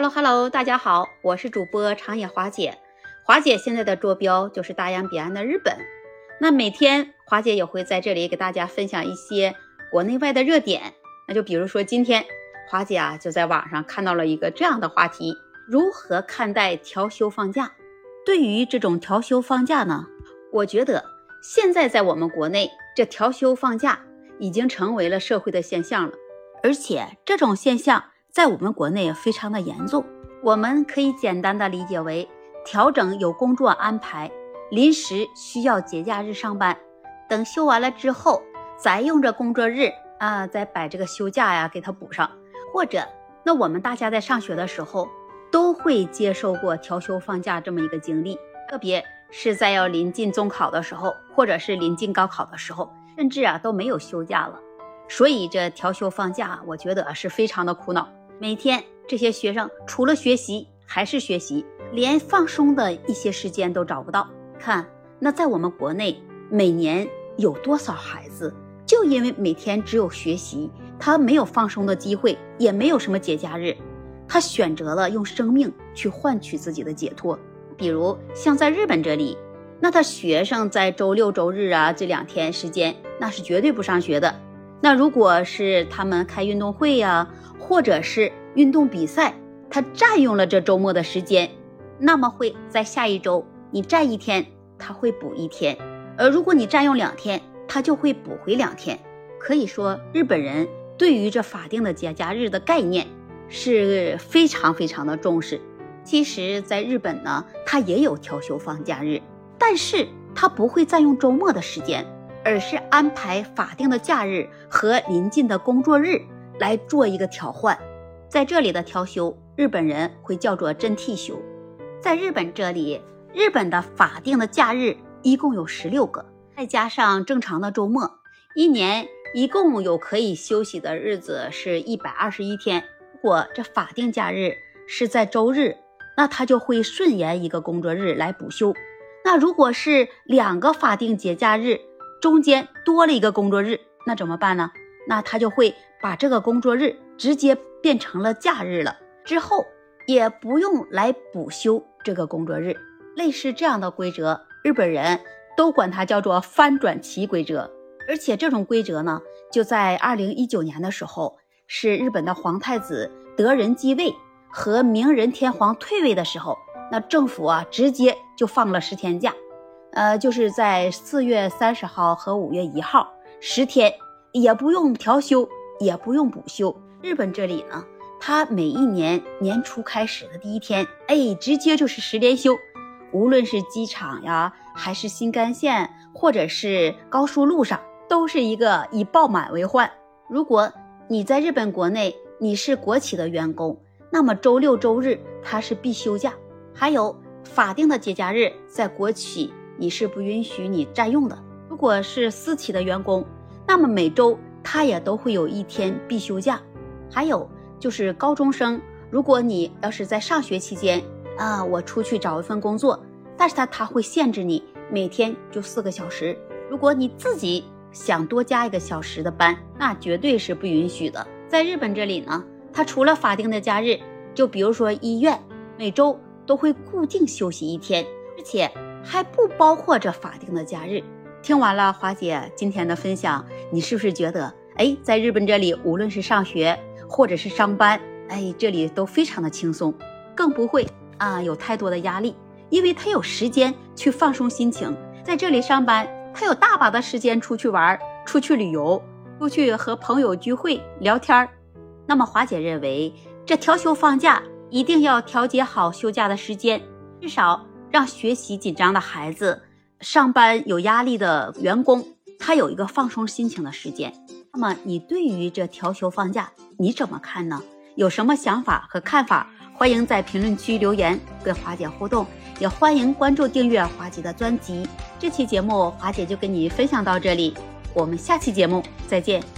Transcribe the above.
Hello Hello，大家好，我是主播长野华姐。华姐现在的坐标就是大洋彼岸的日本。那每天华姐也会在这里给大家分享一些国内外的热点。那就比如说今天华姐啊就在网上看到了一个这样的话题：如何看待调休放假？对于这种调休放假呢，我觉得现在在我们国内这调休放假已经成为了社会的现象了，而且这种现象。在我们国内非常的严重，我们可以简单的理解为调整有工作安排，临时需要节假日上班，等休完了之后，再用这工作日啊，再把这个休假呀给它补上。或者，那我们大家在上学的时候都会接受过调休放假这么一个经历，特别是在要临近中考的时候，或者是临近高考的时候，甚至啊都没有休假了，所以这调休放假，我觉得是非常的苦恼。每天这些学生除了学习还是学习，连放松的一些时间都找不到。看，那在我们国内，每年有多少孩子就因为每天只有学习，他没有放松的机会，也没有什么节假日，他选择了用生命去换取自己的解脱。比如像在日本这里，那他学生在周六周日啊这两天时间，那是绝对不上学的。那如果是他们开运动会呀，或者是运动比赛，他占用了这周末的时间，那么会在下一周你占一天，他会补一天；而如果你占用两天，他就会补回两天。可以说，日本人对于这法定的节假日的概念是非常非常的重视。其实，在日本呢，他也有调休放假日，但是他不会占用周末的时间。而是安排法定的假日和临近的工作日来做一个调换，在这里的调休，日本人会叫做真替休。在日本这里，日本的法定的假日一共有十六个，再加上正常的周末，一年一共有可以休息的日子是一百二十一天。如果这法定假日是在周日，那他就会顺延一个工作日来补休。那如果是两个法定节假日，中间多了一个工作日，那怎么办呢？那他就会把这个工作日直接变成了假日了，之后也不用来补休这个工作日。类似这样的规则，日本人都管它叫做翻转期规则。而且这种规则呢，就在二零一九年的时候，是日本的皇太子德仁继位和明仁天皇退位的时候，那政府啊直接就放了十天假。呃，就是在四月三十号和五月一号十天，也不用调休，也不用补休。日本这里呢，它每一年年初开始的第一天，哎，直接就是十连休。无论是机场呀，还是新干线，或者是高速路上，都是一个以爆满为患。如果你在日本国内，你是国企的员工，那么周六周日它是必休假，还有法定的节假日，在国企。你是不允许你占用的。如果是私企的员工，那么每周他也都会有一天必休假。还有就是高中生，如果你要是在上学期间啊，我出去找一份工作，但是他他会限制你每天就四个小时。如果你自己想多加一个小时的班，那绝对是不允许的。在日本这里呢，他除了法定的假日，就比如说医院每周都会固定休息一天，而且。还不包括这法定的假日。听完了华姐今天的分享，你是不是觉得，哎，在日本这里，无论是上学或者是上班，哎，这里都非常的轻松，更不会啊有太多的压力，因为他有时间去放松心情。在这里上班，他有大把的时间出去玩、出去旅游、出去和朋友聚会聊天儿。那么华姐认为，这调休放假一定要调节好休假的时间，至少。让学习紧张的孩子、上班有压力的员工，他有一个放松心情的时间。那么，你对于这调休放假你怎么看呢？有什么想法和看法？欢迎在评论区留言跟华姐互动，也欢迎关注订阅华姐的专辑。这期节目华姐就跟你分享到这里，我们下期节目再见。